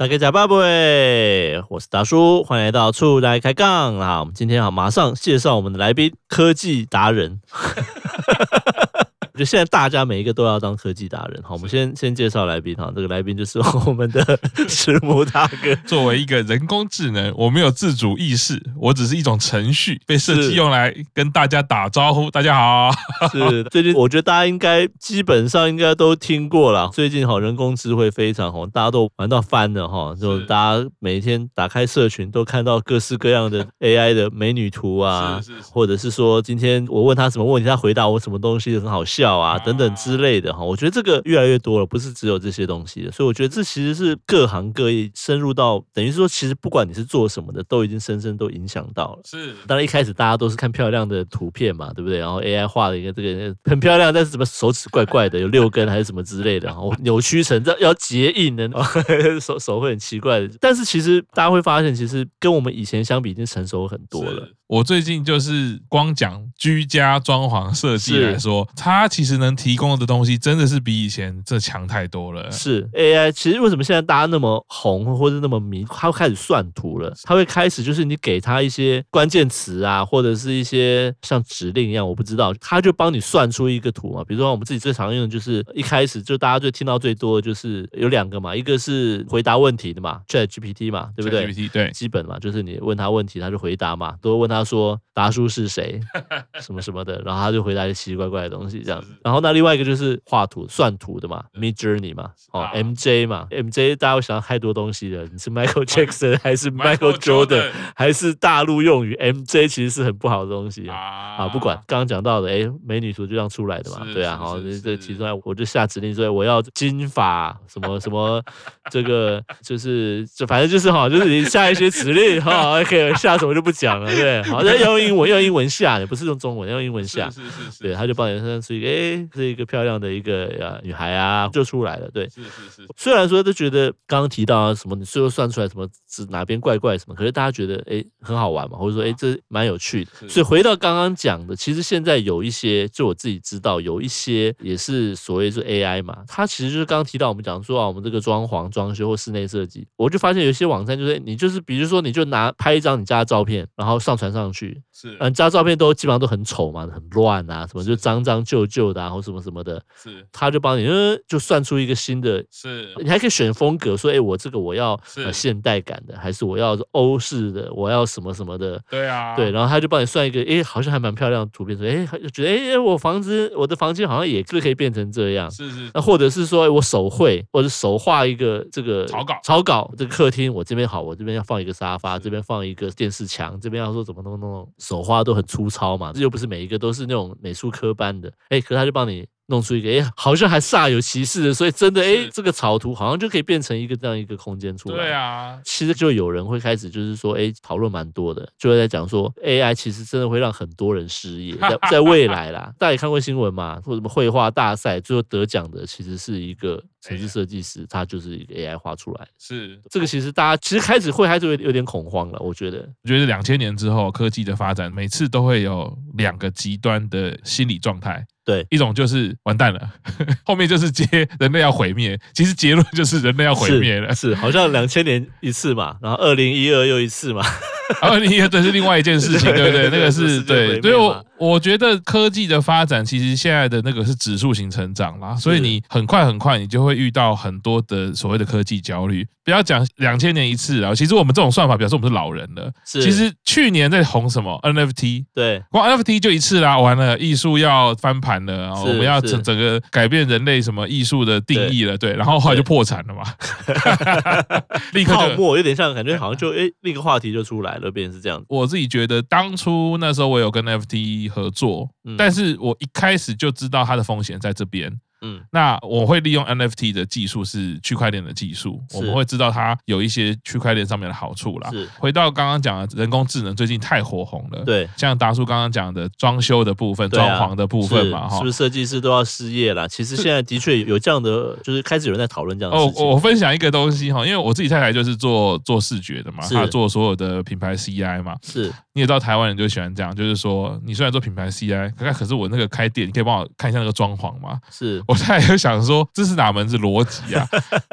大家好巴不？我是达叔，欢迎来到出来开杠啊！我们今天啊，马上介绍我们的来宾，科技达人。就现在，大家每一个都要当科技达人。好，我们先先介绍来宾哈，这个来宾就是我们的 石木大哥。作为一个人工智能，我没有自主意识，我只是一种程序，被设计用来跟大家打招呼。大家好，是最近我觉得大家应该基本上应该都听过了。最近哈，人工智慧非常红，大家都玩到翻了哈。就大家每天打开社群，都看到各式各样的 AI 的美女图啊，或者是说今天我问他什么问题，他回答我什么东西很好笑。啊，等等之类的哈，我觉得这个越来越多了，不是只有这些东西的，所以我觉得这其实是各行各业深入到，等于说，其实不管你是做什么的，都已经深深都影响到了。是，当然一开始大家都是看漂亮的图片嘛，对不对？然后 AI 画了一个这个很漂亮，但是怎么手指怪怪的，有六根还是什么之类的，然后扭曲成这要结印的，手手会很奇怪的。但是其实大家会发现，其实跟我们以前相比，已经成熟很多了。我最近就是光讲居家装潢设计来说，它其实能提供的东西真的是比以前这强太多了。是 AI，其实为什么现在大家那么红或者那么迷？它会开始算图了，它会开始就是你给它一些关键词啊，或者是一些像指令一样，我不知道，它就帮你算出一个图嘛。比如说我们自己最常用的就是一开始就大家最听到最多的就是有两个嘛，一个是回答问题的嘛，ChatGPT 嘛，对不对？GPT 对，基本嘛，就是你问他问题，他就回答嘛，都会问他。他说达叔是谁，什么什么的，然后他就回答一些奇奇怪怪的东西，这样子。然后那另外一个就是画图算图的嘛，Midjourney 嘛，哦，MJ 嘛，MJ 大家会想到太多东西了。你是 Michael Jackson 还是 Michael Jordan 还是大陆用语？MJ 其实是很不好的东西啊。啊，不管刚刚讲到的，哎，美女图就这样出来的嘛，对啊，好，这这其中我就下指令说我要金发什么什么，这个就是就反正就是哈，就是你下一些指令哈，OK，下什么就不讲了，对。好像要用英文，要用英文下，也不是用中文，用英文下。是是是，是，对，他就帮你算出一个，哎、欸，是一个漂亮的一个呃女孩啊，就出来了。对，是是是。虽然说都觉得刚刚提到啊什么，你最后算出来什么是哪边怪怪什么，可是大家觉得哎、欸、很好玩嘛，或者说哎、欸、这蛮有趣的。所以回到刚刚讲的，其实现在有一些，就我自己知道有一些也是所谓是 AI 嘛，它其实就是刚刚提到我们讲说啊，我们这个装潢、装修或室内设计，我就发现有些网站就是你就是比如说你就拿拍一张你家的照片，然后上传上。去是嗯，家照片都基本上都很丑嘛，很乱啊，什么就脏脏旧旧的啊，或什么什么的。是，他就帮你，嗯，就算出一个新的。是，你还可以选风格，说，哎，我这个我要呃现代感的，还是我要欧式的，我要什么什么的。对啊，对，然后他就帮你算一个，哎，好像还蛮漂亮的图片，说，哎，觉得，哎，我房子，我的房间好像也是可以变成这样。是是。那或者是说，我手绘或者手画一个这个草稿，草稿这个客厅，我这边好，我这边要放一个沙发，这边放一个电视墙，这边要说怎么弄。那种手画都很粗糙嘛，这又不是每一个都是那种美术科班的，哎，可他就帮你弄出一个，哎，好像还煞有其事的，所以真的，哎，这个草图好像就可以变成一个这样一个空间出来。对啊，其实就有人会开始就是说，哎，讨论蛮多的，就会在讲说，AI 其实真的会让很多人失业，在在未来啦，大家也看过新闻嘛，或什么绘画大赛最后得奖的其实是一个。城市设计师，他就是一个 AI 画出来，是这个。其实大家其实开始会还是有有点恐慌了。我觉得，我觉得两千年之后科技的发展，每次都会有两个极端的心理状态。对，一种就是完蛋了，后面就是接人类要毁灭。其实结论就是人类要毁灭了。是，是好像两千年一次嘛，然后二零一二又一次嘛。二零一二这是另外一件事情，对不对？那个是对，所以我我觉得科技的发展其实现在的那个是指数型成长啦，所以你很快很快你就会遇到很多的所谓的科技焦虑。不要讲两千年一次啊，其实我们这种算法表示我们是老人了。是，其实去年在红什么 NFT？对，光 NFT 就一次啦，完了艺术要翻盘了，然后我们要整整个改变人类什么艺术的定义了，对，然后后来就破产了嘛，立刻泡沫有点像，感觉好像就哎，那个话题就出来了，变成是这样。我自己觉得当初那时候我有跟 NFT 合作，但是我一开始就知道它的风险在这边。嗯，那我会利用 NFT 的技术是区块链的技术，我们会知道它有一些区块链上面的好处啦。是，回到刚刚讲的人工智能最近太火红了，对，像达叔刚刚讲的装修的部分、装潢的部分嘛，哈，是不是设计师都要失业了？其实现在的确有这样的，就是开始有人在讨论这样的事情。哦，我分享一个东西哈，因为我自己太太就是做做视觉的嘛，她做所有的品牌 CI 嘛，是。你也知道台湾人就喜欢这样，就是说你虽然做品牌 CI，可可是我那个开店，你可以帮我看一下那个装潢吗？是我现在就想说，这是哪门子逻辑啊？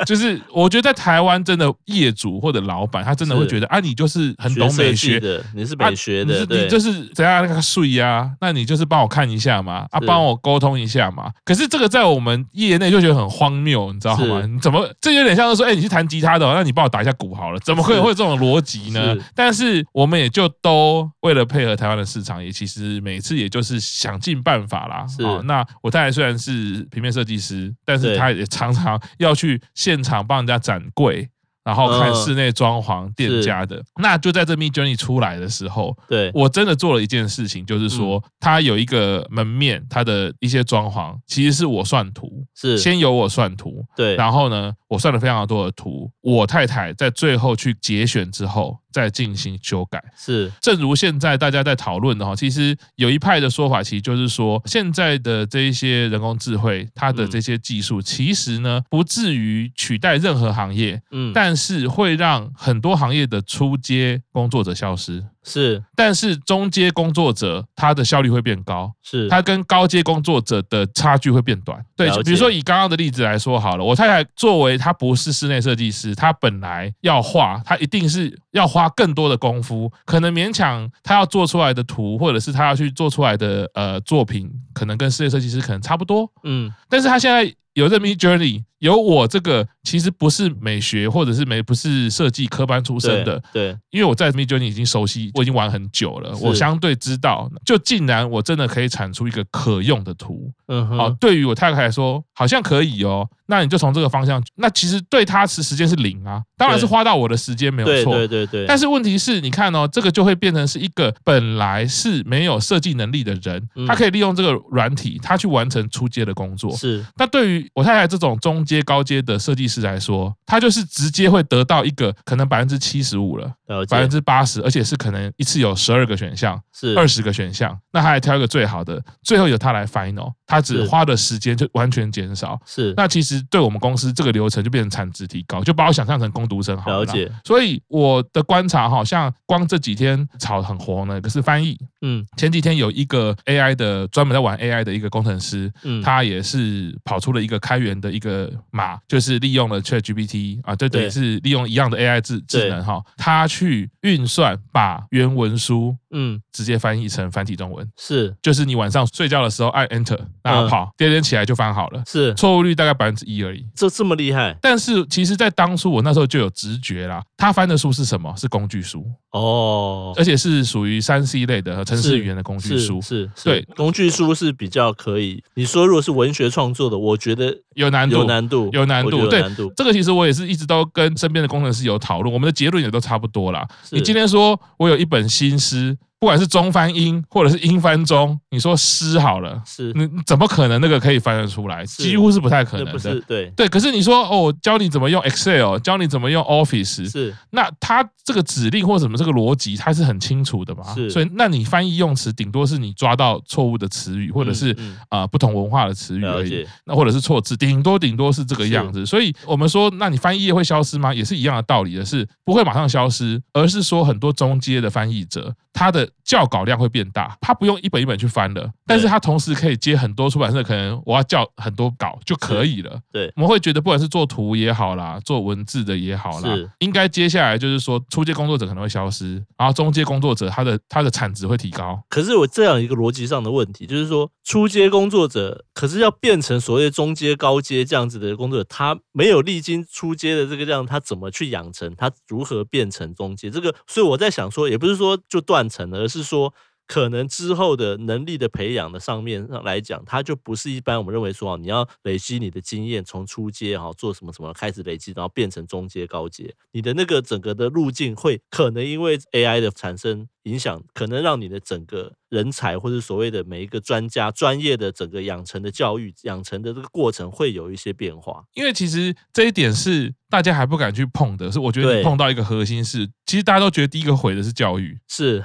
就是我觉得在台湾真的业主或者老板，他真的会觉得啊，你就是很懂美学的，你是美学的，你就是怎样那个税啊？那你就是帮我看一下嘛，啊，帮我沟通一下嘛。可是这个在我们业内就觉得很荒谬，你知道吗？你怎么这有点像是说，哎，你是弹吉他的，那你帮我打一下鼓好了，怎么可能会有这种逻辑呢？但是我们也就都为了配合台湾的市场，也其实每次也就是想尽办法啦。是，那我太太虽然是平面设计师，但是她也常常要去现场帮人家展柜。然后看室内装潢店家的，那就在这 Midjourney 出来的时候，对，我真的做了一件事情，就是说，它有一个门面，它的一些装潢其实是我算图，是。先由我算图，对，然后呢，我算了非常多的图，我太太在最后去节选之后。再进行修改。是，正如现在大家在讨论的哈，其实有一派的说法，其实就是说，现在的这一些人工智慧，它的这些技术，其实呢不至于取代任何行业，嗯，但是会让很多行业的初阶工作者消失。是，但是中阶工作者他的效率会变高，是，他跟高阶工作者的差距会变短。对，比如说以刚刚的例子来说好了，我太太作为她不是室内设计师，她本来要画，她一定是要花更多的功夫，可能勉强她要做出来的图，或者是她要去做出来的呃作品，可能跟室内设计师可能差不多，嗯，但是她现在有这 Midjourney。有我这个其实不是美学或者是没不是设计科班出身的，对，对，因为我在 Midjourney 已经熟悉，我已经玩很久了，我相对知道，就竟然我真的可以产出一个可用的图，嗯，好，对于我太太来说好像可以哦，那你就从这个方向，那其实对他时时间是零啊，当然是花到我的时间没有错，对对对，但是问题是你看哦，这个就会变成是一个本来是没有设计能力的人，他可以利用这个软体，他去完成出街的工作，是，那对于我太太这种中阶高阶的设计师来说，他就是直接会得到一个可能百分之七十五了，百分之八十，而且是可能一次有十二个选项，是二十个选项，那他还挑一个最好的，最后由他来 final，他只花的时间就完全减少，是。那其实对我们公司这个流程就变成产值提高，就把我想象成攻读生好了。了解，所以我的观察哈，像光这几天炒很红的，可是翻译，嗯，前几天有一个 AI 的专门在玩 AI 的一个工程师，嗯，他也是跑出了一个开源的一个码。就是利用了 ChatGPT 啊，就等于，是利用一样的 AI 智智能哈，它去运算，把原文书嗯直接翻译成繁体中文，是，就是你晚上睡觉的时候按 Enter，然后跑，第二天起来就翻好了，是，错误率大概百分之一而已，这这么厉害？但是其实，在当初我那时候就有直觉啦，他翻的书是什么？是工具书哦，而且是属于三 C 类的程式语言的工具书，是，对，工具书是比较可以。你说如果是文学创作的，我觉得有难度，有难度，有。难度对，这个其实我也是一直都跟身边的工程师有讨论，我们的结论也都差不多啦。你今天说我有一本新诗。不管是中翻英，或者是英翻中，你说诗好了，是，你怎么可能那个可以翻得出来？几乎是不太可能的。是对对，可是你说哦，教你怎么用 Excel，教你怎么用 Office，是，那它这个指令或什么这个逻辑，它是很清楚的嘛？是，所以那你翻译用词，顶多是你抓到错误的词语，或者是啊、呃、不同文化的词语而已。那或者是错字，顶多顶多是这个样子。所以我们说，那你翻译业会消失吗？也是一样的道理的，是不会马上消失，而是说很多中阶的翻译者，他的校稿量会变大，他不用一本一本去翻了，但是他同时可以接很多出版社，可能我要校很多稿就可以了。对，我们会觉得不管是做图也好啦，做文字的也好啦，应该接下来就是说初阶工作者可能会消失，然后中阶工作者他的他的产值会提高。可是我这样一个逻辑上的问题，就是说初阶工作者，可是要变成所谓中阶、高阶这样子的工作者，他没有历经初阶的这个这样，他怎么去养成？他如何变成中阶？这个，所以我在想说，也不是说就断层了，而是说。可能之后的能力的培养的上面上来讲，它就不是一般我们认为说啊，你要累积你的经验，从初阶哈做什么什么开始累积，然后变成中阶高阶，你的那个整个的路径会可能因为 AI 的产生。影响可能让你的整个人才或者所谓的每一个专家专业的整个养成的教育养成的这个过程会有一些变化，因为其实这一点是大家还不敢去碰的，是我觉得你碰到一个核心是，其实大家都觉得第一个毁的是教育，是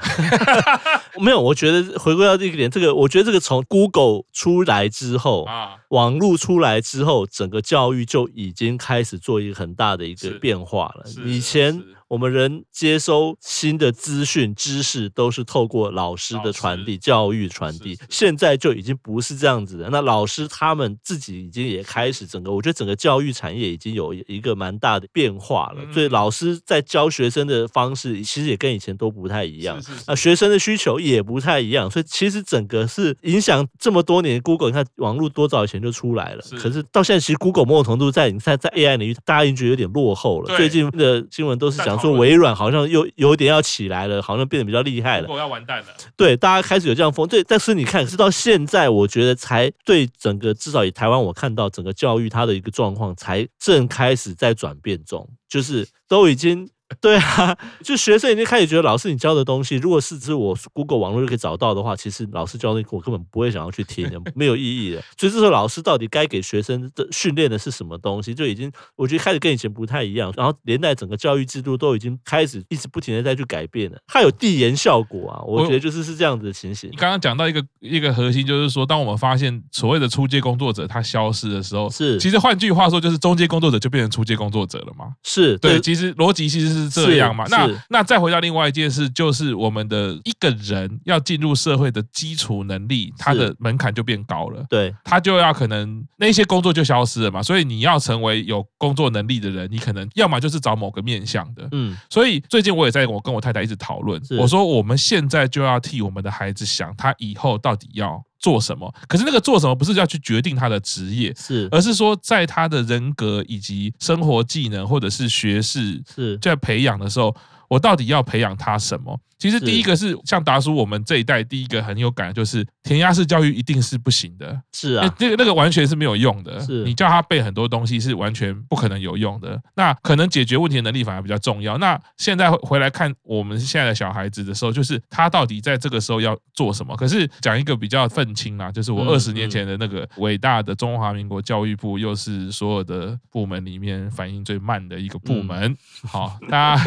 没有，我觉得回归到这个点，这个我觉得这个从 Google 出来之后啊，网络出来之后，整个教育就已经开始做一个很大的一个变化了，以前。我们人接收新的资讯、知识都是透过老师的传递、教育传递。现在就已经不是这样子的。那老师他们自己已经也开始整个，我觉得整个教育产业已经有一个蛮大的变化了。所以老师在教学生的方式，其实也跟以前都不太一样。那学生的需求也不太一样。所以其实整个是影响这么多年。Google 你看网络多早以前就出来了，可是到现在其实 Google 某种程度在你在在 AI 领域，大家已经觉得有点落后了。最近的新闻都是讲说微软好像又有点要起来了，好像变得比较厉害了。Google 要完蛋了。对，大家开始有这样风。对，但是你看，是到现在，我觉得才对整个至少以台湾，我看到整个教育它的一个状况，才正开始在转变中，就是都已经。对啊，就学生已经开始觉得老师你教的东西，如果是指我 Google 网络就可以找到的话，其实老师教的我根本不会想要去听的，没有意义的。所以这时候老师到底该给学生的训练的是什么东西，就已经我觉得开始跟以前不太一样。然后连带整个教育制度都已经开始一直不停的在去改变了，它有递延效果啊。我觉得就是是这样子的情形。你刚刚讲到一个一个核心，就是说当我们发现所谓的初阶工作者他消失的时候，是其实换句话说就是中阶工作者就变成初阶工作者了嘛？是对，其实逻辑其实是这样嘛？那那再回到另外一件事，就是我们的一个人要进入社会的基础能力，他的门槛就变高了。对，他就要可能那些工作就消失了嘛。所以你要成为有工作能力的人，你可能要么就是找某个面向的。嗯，所以最近我也在我跟我太太一直讨论，我说我们现在就要替我们的孩子想，他以后到底要做什么？可是那个做什么不是要去决定他的职业，是，而是说在他的人格以及生活技能或者是学识是在培养的时候。我到底要培养他什么？其实第一个是像达叔，我们这一代第一个很有感的就是填鸭式教育一定是不行的，是啊，那个那个完全是没有用的。是，你叫他背很多东西是完全不可能有用的。那可能解决问题的能力反而比较重要。那现在回来看我们现在的小孩子的时候，就是他到底在这个时候要做什么？可是讲一个比较愤青啦，就是我二十年前的那个伟大的中华民国教育部，又是所有的部门里面反应最慢的一个部门。好，他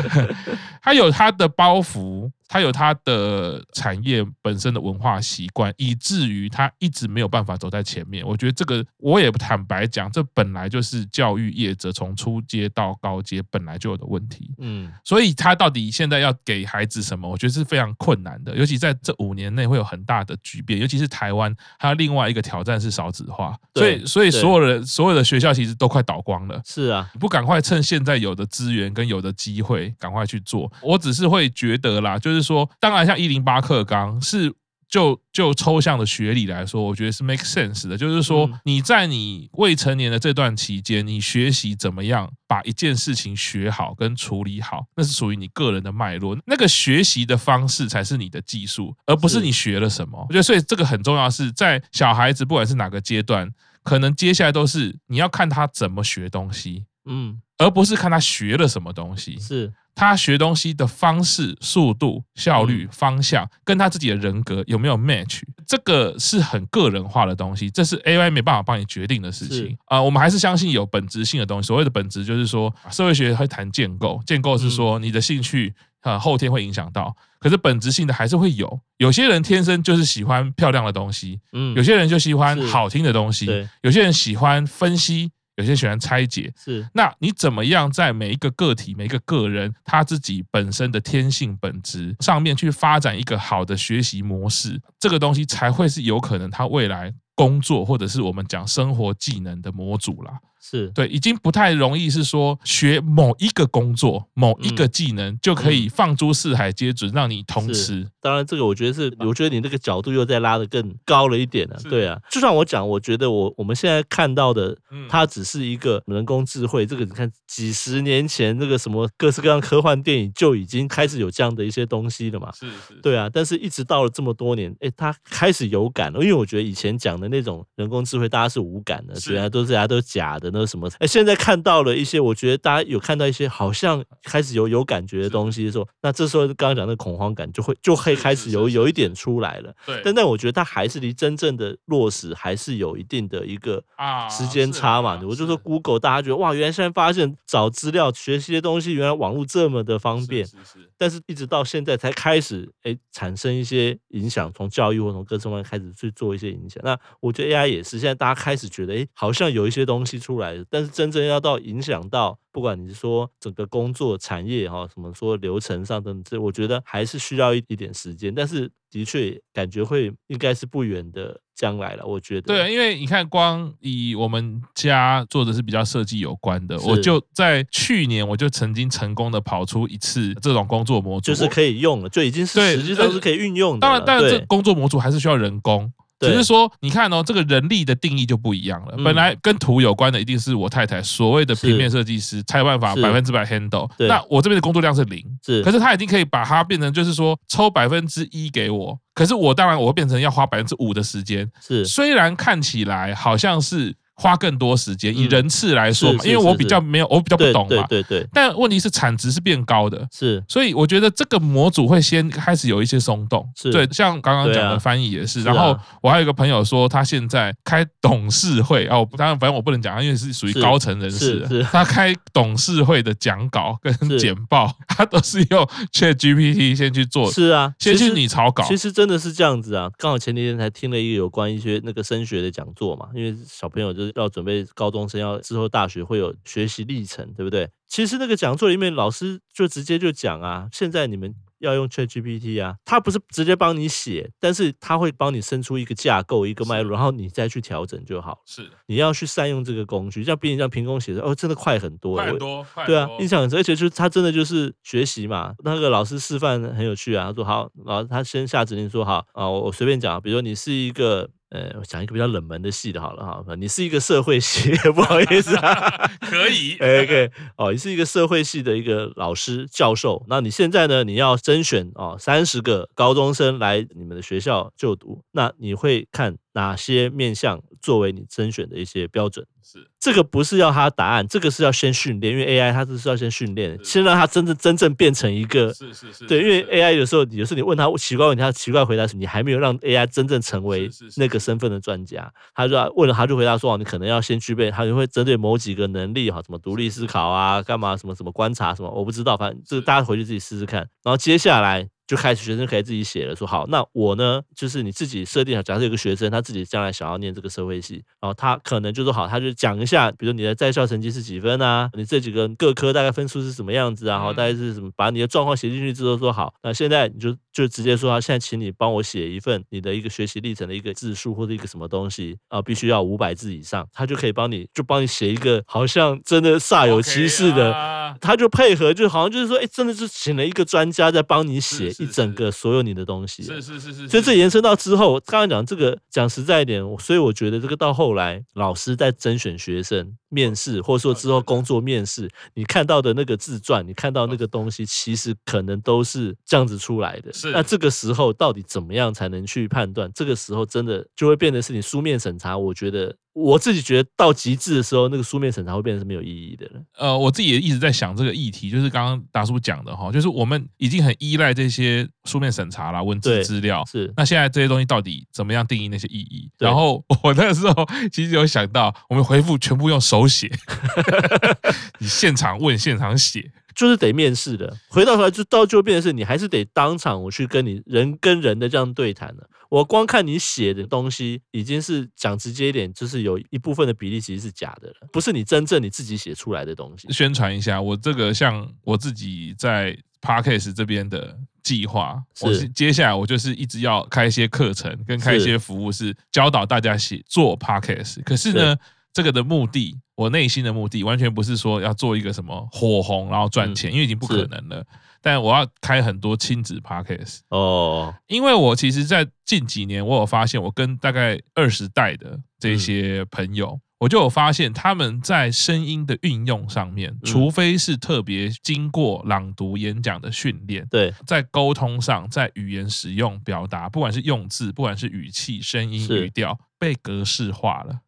他有他的包袱。他有他的产业本身的文化习惯，以至于他一直没有办法走在前面。我觉得这个我也不坦白讲，这本来就是教育业者从初阶到高阶本来就有的问题。嗯，所以他到底现在要给孩子什么？我觉得是非常困难的，尤其在这五年内会有很大的巨变。尤其是台湾，还有另外一个挑战是少子化，所以所以所有的所有的学校其实都快倒光了。是啊，你不赶快趁现在有的资源跟有的机会赶快去做，我只是会觉得啦，就是。就是说，当然，像一零八课纲是就就抽象的学理来说，我觉得是 make sense 的。就是说，你在你未成年的这段期间，你学习怎么样把一件事情学好跟处理好，那是属于你个人的脉络。那个学习的方式才是你的技术，而不是你学了什么。我觉得，所以这个很重要，是在小孩子不管是哪个阶段，可能接下来都是你要看他怎么学东西，嗯，而不是看他学了什么东西。是。他学东西的方式、速度、效率、方向，跟他自己的人格有没有 match，这个是很个人化的东西，这是 AI 没办法帮你决定的事情啊。我们还是相信有本质性的东西。所谓的本质，就是说社会学会谈建构，建构是说你的兴趣啊后天会影响到，可是本质性的还是会有。有些人天生就是喜欢漂亮的东西，嗯，有些人就喜欢好听的东西，有些人喜欢分析。有些喜欢拆解，是，那你怎么样在每一个个体、每一个个人他自己本身的天性本质上面去发展一个好的学习模式，这个东西才会是有可能他未来工作或者是我们讲生活技能的模组啦。是对，已经不太容易是说学某一个工作、某一个技能就可以放诸四海皆准，让你通吃。当然，这个我觉得是，我觉得你那个角度又再拉得更高了一点了。对啊，就算我讲，我觉得我我们现在看到的，它只是一个人工智慧。这个你看，几十年前那个什么各式各样科幻电影就已经开始有这样的一些东西了嘛。是是。对啊，但是一直到了这么多年，哎，它开始有感了。因为我觉得以前讲的那种人工智慧，大家是无感的，虽然都是大家都是假的。那什么？哎，现在看到了一些，我觉得大家有看到一些好像开始有有感觉的东西的时候，那这时候刚刚讲的恐慌感就会就会开始有有一点出来了。对，但但我觉得它还是离真正的落实还是有一定的一个啊时间差嘛。我就说 Google，大家觉得哇，原来现在发现找资料学习的东西，原来网络这么的方便。是是。但是一直到现在才开始哎产生一些影响，从教育或从各方面开始去做一些影响。那我觉得 AI 也是，现在大家开始觉得哎，好像有一些东西出。出来的，但是真正要到影响到，不管你是说整个工作产业哈，什么说流程上等等，这我觉得还是需要一一点时间，但是的确感觉会应该是不远的将来了，我觉得。对，因为你看，光以我们家做的是比较设计有关的，我就在去年我就曾经成功的跑出一次这种工作模组，就是可以用了，就已经是实际上是可以运用的。当然，但是这工作模组还是需要人工。只是说，你看哦，这个人力的定义就不一样了。本来跟图有关的，一定是我太太所谓的平面设计师才有办法百分之百 handle。那我这边的工作量是零，是，可是他已经可以把它变成，就是说抽百分之一给我。可是我当然我会变成要花百分之五的时间。是，虽然看起来好像是。花更多时间，以人次来说嘛，因为我比较没有，我比较不懂嘛。对对对。但问题是产值是变高的，是。所以我觉得这个模组会先开始有一些松动。是。对，像刚刚讲的翻译也是。然后我还有一个朋友说，他现在开董事会啊，当然反正我不能讲，因为是属于高层人士。是。他开董事会的讲稿跟简报，他都是用 ChatGPT 先去做。是啊。先去拟草稿。其实真的是这样子啊。刚好前几天才听了一个有关一些那个升学的讲座嘛，因为小朋友就。要准备高中生，要之后大学会有学习历程，对不对？其实那个讲座里面，老师就直接就讲啊，现在你们要用 ChatGPT 啊，他不是直接帮你写，但是他会帮你生出一个架构、一个脉络，然后你再去调整就好。是，你要去善用这个工具，像比你像凭空写的哦，真的快很多，快很多，对啊，印象很深，而且就是他真的就是学习嘛。那个老师示范很有趣啊，他说好，然后他先下指令说好啊，我随便讲，比如说你是一个。呃，我讲一个比较冷门的系的，好了哈。你是一个社会系，不好意思啊，可以，OK，哦，你是一个社会系的一个老师教授，那你现在呢，你要甄选哦三十个高中生来你们的学校就读，那你会看哪些面向作为你甄选的一些标准？是这个不是要他答案，这个是要先训练，因为 AI 它是是要先训练，先让它真正真正变成一个是是是对，因为 AI 有时候有时候你问他奇怪问题，他奇怪回答时，你还没有让 AI 真正成为那个身份的专家，他就问了他就回答说哦，你可能要先具备，他就会针对某几个能力哈，什么独立思考啊，干嘛什么什么观察什么，我不知道，反正这个大家回去自己试试看，然后接下来。就开始学生可以自己写了，说好，那我呢，就是你自己设定好，假设有个学生他自己将来想要念这个社会系，然后他可能就说好，他就讲一下，比如你的在校成绩是几分啊，你这几个各科大概分数是什么样子啊，然后大概是什么，把你的状况写进去之后说好，那现在你就就直接说他现在请你帮我写一份你的一个学习历程的一个字数或者一个什么东西啊，必须要五百字以上，他就可以帮你就帮你写一个好像真的煞有其事的，他就配合，就好像就是说，哎，真的是请了一个专家在帮你写一整个所有。有你的东西，是是是是，所以这延伸到之后，刚刚讲这个讲实在一点，所以我觉得这个到后来，老师在甄选学生、面试，或者说之后工作面试，你看到的那个自传，你看到那个东西，其实可能都是这样子出来的。是，那这个时候到底怎么样才能去判断？这个时候真的就会变得是你书面审查，我觉得。我自己觉得到极致的时候，那个书面审查会变成是没有意义的了。呃，我自己也一直在想这个议题，就是刚刚达叔讲的哈，就是我们已经很依赖这些书面审查啦，文字资料。是。那现在这些东西到底怎么样定义那些意义？然后我那个时候 其实有想到，我们回复全部用手写，你现场问，现场写。就是得面试的，回到头来就到就变成是你还是得当场我去跟你人跟人的这样对谈了。我光看你写的东西，已经是讲直接一点，就是有一部分的比例其实是假的了，不是你真正你自己写出来的东西。宣传一下，我这个像我自己在 Podcast 这边的计划，我是接下来我就是一直要开一些课程跟开一些服务，是教导大家写做 Podcast。可是呢，这个的目的。我内心的目的完全不是说要做一个什么火红然后赚钱，因为已经不可能了。但我要开很多亲子 podcast 哦，因为我其实，在近几年我有发现，我跟大概二十代的这些朋友，我就有发现他们在声音的运用上面，除非是特别经过朗读演讲的训练，对，在沟通上，在语言使用表达，不管是用字，不管是语气、声音、语调，被格式化了。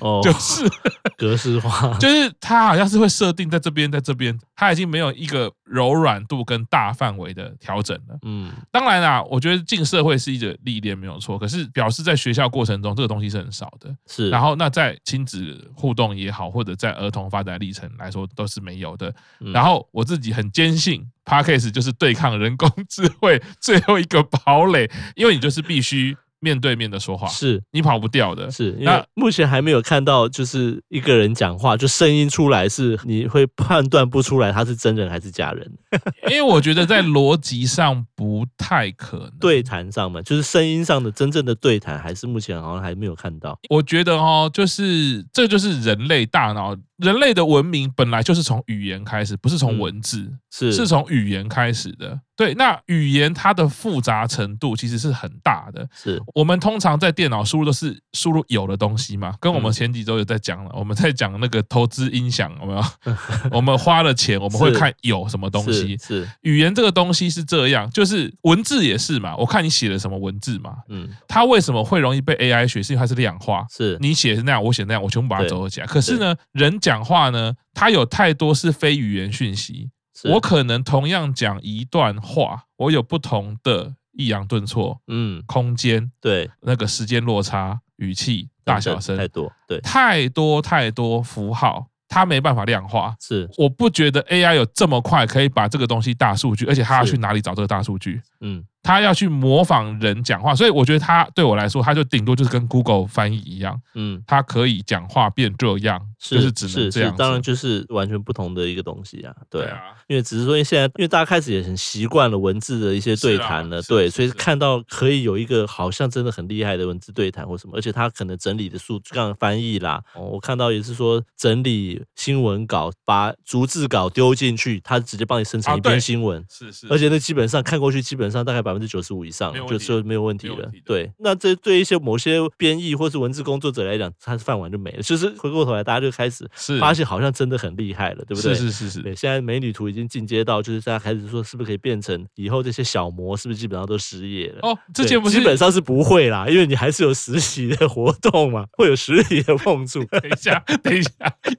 哦，就是 格式化，就是它好像是会设定在这边，在这边，它已经没有一个柔软度跟大范围的调整了。嗯，当然啦，我觉得进社会是一个历练没有错，可是表示在学校过程中这个东西是很少的。是，然后那在亲子互动也好，或者在儿童发展历程来说都是没有的。然后我自己很坚信 p a c k a s e 就是对抗人工智慧最后一个堡垒，因为你就是必须。面对面的说话，是你跑不掉的。是，因为目前还没有看到，就是一个人讲话，就声音出来是你会判断不出来他是真人还是假人。因为我觉得在逻辑上不太可能，对谈上嘛，就是声音上的真正的对谈，还是目前好像还没有看到。我觉得哦，就是这就是人类大脑。人类的文明本来就是从语言开始，不是从文字，嗯、是是从语言开始的。对，那语言它的复杂程度其实是很大的。是我们通常在电脑输入都是输入有的东西嘛，跟我们前几周有在讲了，嗯、我们在讲那个投资音响有没有？我们花了钱，我们会看有什么东西。是，是语言这个东西是这样，就是文字也是嘛。我看你写了什么文字嘛，嗯，它为什么会容易被 AI 学？是因为它是量化。是你写是那样，我写那样，我全部把它组合起来。可是呢，人讲话呢，它有太多是非语言讯息。我可能同样讲一段话，我有不同的抑扬顿挫，嗯，空间，对，那个时间落差、语气、大小声，太多，对，太多太多符号，它没办法量化。是，我不觉得 AI 有这么快可以把这个东西大数据，而且它要去哪里找这个大数据？嗯。他要去模仿人讲话，所以我觉得他对我来说，他就顶多就是跟 Google 翻译一样，嗯，他可以讲话变这样，是就是只能这样，当然就是完全不同的一个东西啊，对啊，因为只是说因为现在，因为大家开始也很习惯了文字的一些对谈了，对，所以看到可以有一个好像真的很厉害的文字对谈或什么，而且他可能整理的速刚刚翻译啦，我看到也是说整理新闻稿，把逐字稿丢进去，他直接帮你生成一篇新闻，是是，而且那基本上看过去，基本上大概百。百分之九十五以上就就没有问题了。对，那这对一些某些编译或是文字工作者来讲，他是饭碗就没了。就是回过头来，大家就开始发现好像真的很厉害了，对不对？是是是是。对，现在美女图已经进阶到，就是大家开始说，是不是可以变成以后这些小模，是不是基本上都失业了？哦，之前不是基本上是不会啦，因为你还是有实习的活动嘛，会有实体的碰触。等一下，等一下，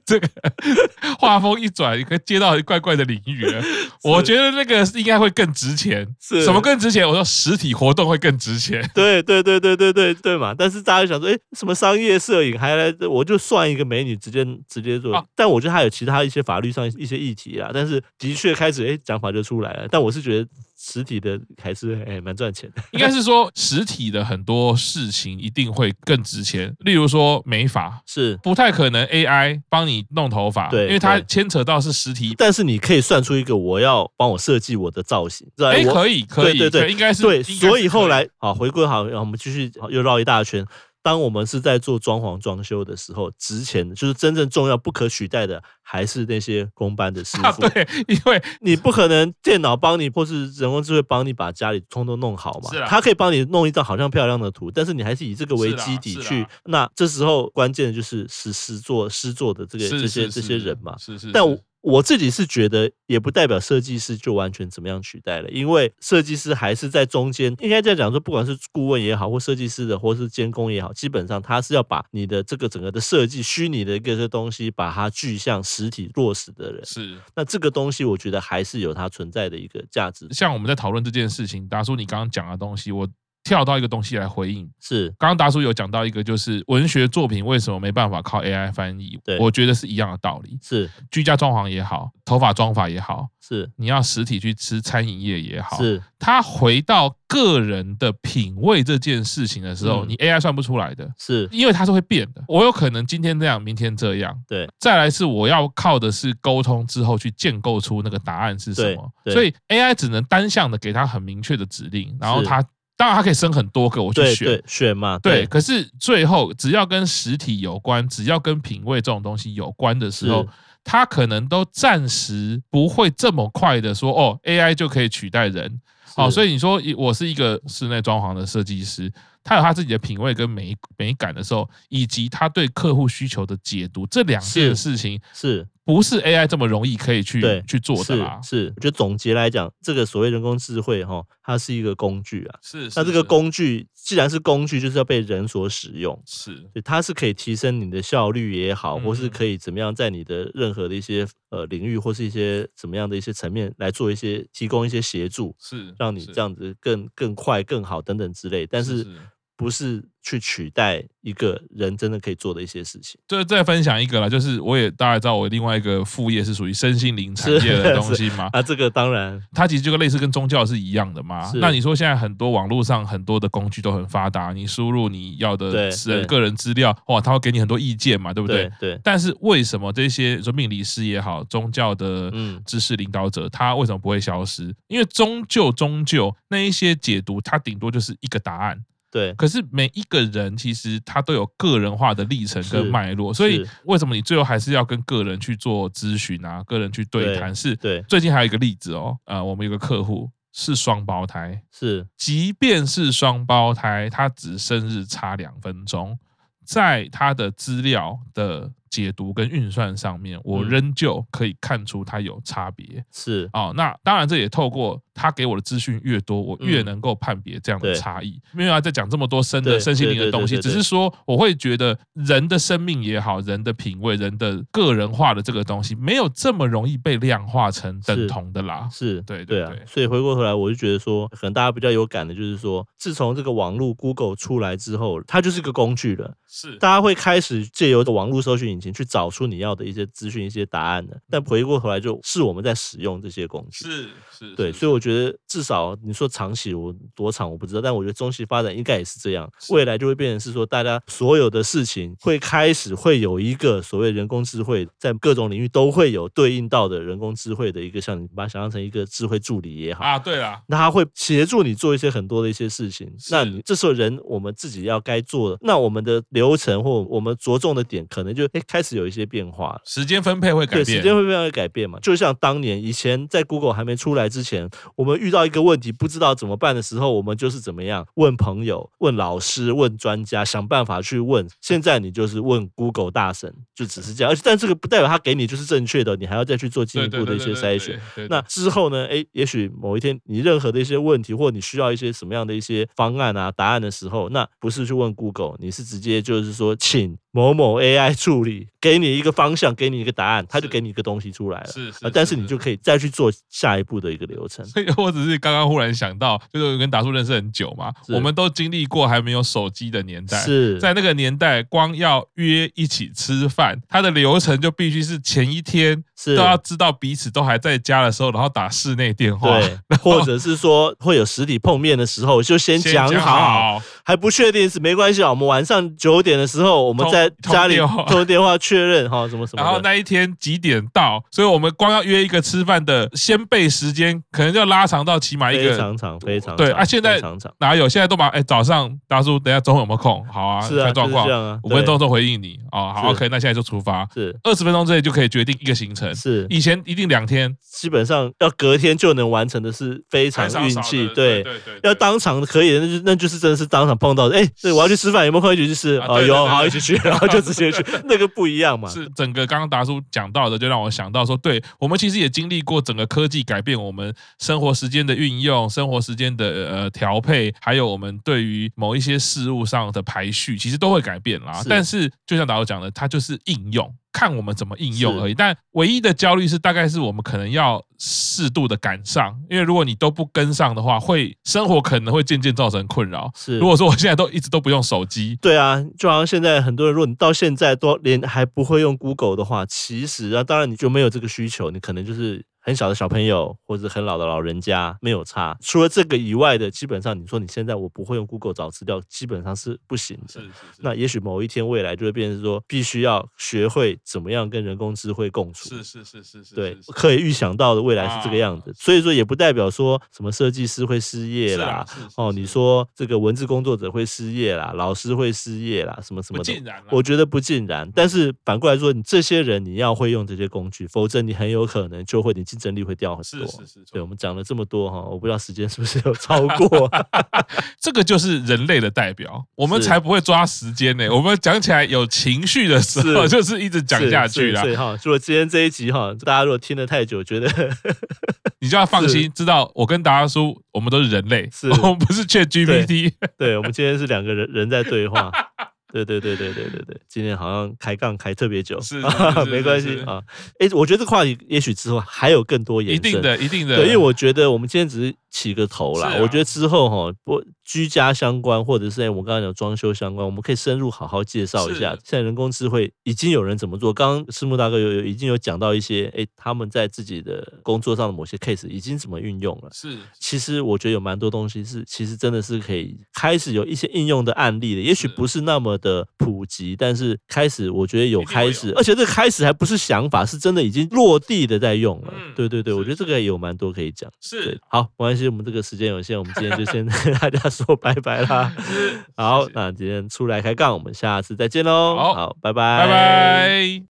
这个 画风一转，你可以接到怪怪的领域了。我觉得那个应该会更值钱。是什么更值钱？我说实体活动会更值钱，对对对对对对对嘛！但是大家想说，哎，什么商业摄影还来？我就算一个美女直接直接做。但我觉得还有其他一些法律上一些议题啊。但是的确开始，哎，讲法就出来了。但我是觉得。实体的还是哎蛮赚钱的，应该是说实体的很多事情一定会更值钱。例如说美发是不太可能 AI 帮你弄头发，对，因为它牵扯到是实体。但是你可以算出一个我要帮我设计我的造型，哎，可以可以，对对对，应该是对。所以后来好回归好，我们继续又绕一大圈。当我们是在做装潢装修的时候，值钱的就是真正重要、不可取代的，还是那些工班的师傅。啊、对，因为你不可能电脑帮你，或是人工智慧帮你把家里通通弄好嘛。是啊。他可以帮你弄一张好像漂亮的图，但是你还是以这个为基底去。那这时候关键的就是实实做实做的这个这些这些人嘛。是是，是。但我。自己是觉得，也不代表设计师就完全怎么样取代了，因为设计师还是在中间。应该这样讲说，不管是顾问也好，或设计师的，或是监工也好，基本上他是要把你的这个整个的设计，虚拟的一个东西，把它具象实体落实的人。是。那这个东西，我觉得还是有它存在的一个价值。像我们在讨论这件事情，达叔，你刚刚讲的东西，我。跳到一个东西来回应，是。刚刚达叔有讲到一个，就是文学作品为什么没办法靠 AI 翻译？对，我觉得是一样的道理。是。居家装潢也好，头发装法也好，是。你要实体去吃餐饮业也好，是。他回到个人的品味这件事情的时候，你 AI 算不出来的，是。因为它是会变的。我有可能今天这样，明天这样。对，再来是我要靠的是沟通之后去建构出那个答案是什么，所以 AI 只能单向的给他很明确的指令，然后他。当然，它可以生很多个，我去选选嘛。对，对，可是最后只要跟实体有关，只要跟品味这种东西有关的时候，它可能都暂时不会这么快的说哦，AI 就可以取代人。哦，所以你说我是一个室内装潢的设计师，他有他自己的品味跟美美感的时候，以及他对客户需求的解读，这两件事情是。不是 AI 这么容易可以去对去做的啦。是，我觉得总结来讲，这个所谓人工智慧哈，它是一个工具啊。是，那这个工具既然是工具，就是要被人所使用。是，它是可以提升你的效率也好，或是可以怎么样，在你的任何的一些呃领域或是一些怎么样的一些层面来做一些提供一些协助，是，让你这样子更更快更好等等之类。但是。不是去取代一个人真的可以做的一些事情。就再分享一个啦，就是我也大概知道，我另外一个副业是属于身心灵产业的东西嘛。啊，这个当然，它其实就跟类似跟宗教是一样的嘛。那你说现在很多网络上很多的工具都很发达，你输入你要的人个人资料，哇，他会给你很多意见嘛，对不对？对。对，但是为什么这些说命理师也好，宗教的知识领导者，他为什么不会消失？因为终究终究那一些解读，它顶多就是一个答案。对，可是每一个人其实他都有个人化的历程跟脉络，所以为什么你最后还是要跟个人去做咨询啊？个人去对谈是？对，最近还有一个例子哦，呃，我们有个客户是双胞胎，是，即便是双胞胎，他只生日差两分钟，在他的资料的。解读跟运算上面，我仍旧可以看出它有差别。是哦，那当然这也透过他给我的资讯越多，我越能够判别这样的差异。没有要再讲这么多深的身心灵的东西，只是说我会觉得人的生命也好，人的品味，人的个人化的这个东西，没有这么容易被量化成等同的啦。是对对啊，所以回过头来，我就觉得说，可能大家比较有感的就是说，自从这个网络 Google 出来之后，它就是个工具了。是，大家会开始借由网络搜寻引擎。去找出你要的一些资讯、一些答案的，但回过头来就是我们在使用这些工具，是是，对，所以我觉得至少你说长期我多长我不知道，但我觉得中期发展应该也是这样，未来就会变成是说，大家所有的事情会开始会有一个所谓人工智慧，在各种领域都会有对应到的人工智慧的一个，像你把它想象成一个智慧助理也好啊，对啊，那他会协助你做一些很多的一些事情，那你这时候人我们自己要该做的，那我们的流程或我们着重的点可能就哎开始有一些变化，时间分配会改变，对，时间分配会改变嘛？就像当年以前在 Google 还没出来之前，我们遇到一个问题不知道怎么办的时候，我们就是怎么样问朋友、问老师、问专家，想办法去问。现在你就是问 Google 大神，就只是这样。而且但这个不代表他给你就是正确的，你还要再去做进一步的一些筛选。那之后呢？哎，也许某一天你任何的一些问题，或你需要一些什么样的一些方案啊、答案的时候，那不是去问 Google，你是直接就是说请。某某 AI 助理给你一个方向，给你一个答案，他就给你一个东西出来了。是是，但是你就可以再去做下一步的一个流程。所以 我只是刚刚忽然想到，就是跟达叔认识很久嘛，我们都经历过还没有手机的年代。是在那个年代，光要约一起吃饭，它的流程就必须是前一天都要知道彼此都还在家的时候，然后打室内电话，对，或者是说会有实体碰面的时候，就先讲好，还不确定是没关系啊。我们晚上九点的时候，我们在。家里通电话确认哈，什么什么，然后那一天几点到？所以我们光要约一个吃饭的先备时间，可能就要拉长到起码一个非常长，非常对啊。现在哪有？现在都把哎早上大叔等下中午有没有空？好啊，看状况，五分钟之后回应你哦。好，OK，那现在就出发，是二十分钟之内就可以决定一个行程。是以前一定两天，基本上要隔天就能完成的是非常运气。对对对，要当场可以，那就那就是真的是当场碰到。哎，对，我要去吃饭，有没有空一起去吃？哦，有，好，一起去。然后就直接去，那个不一样嘛。是整个刚刚达叔讲到的，就让我想到说，对我们其实也经历过整个科技改变我们生活时间的运用、生活时间的呃调配，还有我们对于某一些事物上的排序，其实都会改变啦。是但是就像达叔讲的，它就是应用。看我们怎么应用而已，但唯一的焦虑是，大概是我们可能要适度的赶上，因为如果你都不跟上的话，会生活可能会渐渐造成困扰。是，如果说我现在都一直都不用手机，对啊，就好像现在很多人，如果你到现在都连还不会用 Google 的话，其实啊，当然你就没有这个需求，你可能就是。很小的小朋友或者很老的老人家没有差，除了这个以外的，基本上你说你现在我不会用 Google 找资料，基本上是不行的。是是是。那也许某一天未来就会变成说，必须要学会怎么样跟人工智慧共处。是是是是是。对，可以预想到的未来是这个样子，所以说也不代表说什么设计师会失业啦，哦，你说这个文字工作者会失业啦，老师会失业啦，什么什么的。我觉得不尽然，但是反过来说，你这些人你要会用这些工具，否则你很有可能就会你。竞争力会掉很多。是是是，对，我们讲了这么多哈，我不知道时间是不是有超过。这个就是人类的代表，我们才不会抓时间呢。我们讲起来有情绪的时候，就是一直讲下去啦。对哈，如果今天这一集哈，大家如果听得太久，觉得 你就要放心，知道我跟达叔，我们都是人类，是我们不是 ChatGPT。对，我们今天是两个人人在对话。对对对对对对对，今天好像开杠开特别久，是，没关系啊。哎，我觉得这个话题也许之后还有更多延伸，一定的，一定的。对，因为我觉得我们今天只是起个头啦。我觉得之后哈，不居家相关，或者是哎，我刚刚讲装修相关，我们可以深入好好介绍一下。现在人工智慧已经有人怎么做？刚刚师木大哥有有已经有讲到一些，哎，他们在自己的工作上的某些 case 已经怎么运用了。是，其实我觉得有蛮多东西是，其实真的是可以开始有一些应用的案例的，也许不是那么的普及，但是开始我觉得有开始，而且这个开始还不是想法，是真的已经落地的在用了。嗯、对对对，我觉得这个也有蛮多可以讲。是，好，没关系，我们这个时间有限，我们今天就先跟 大家说拜拜啦。好，那今天出来开杠，我们下次再见喽。好，拜拜，拜拜。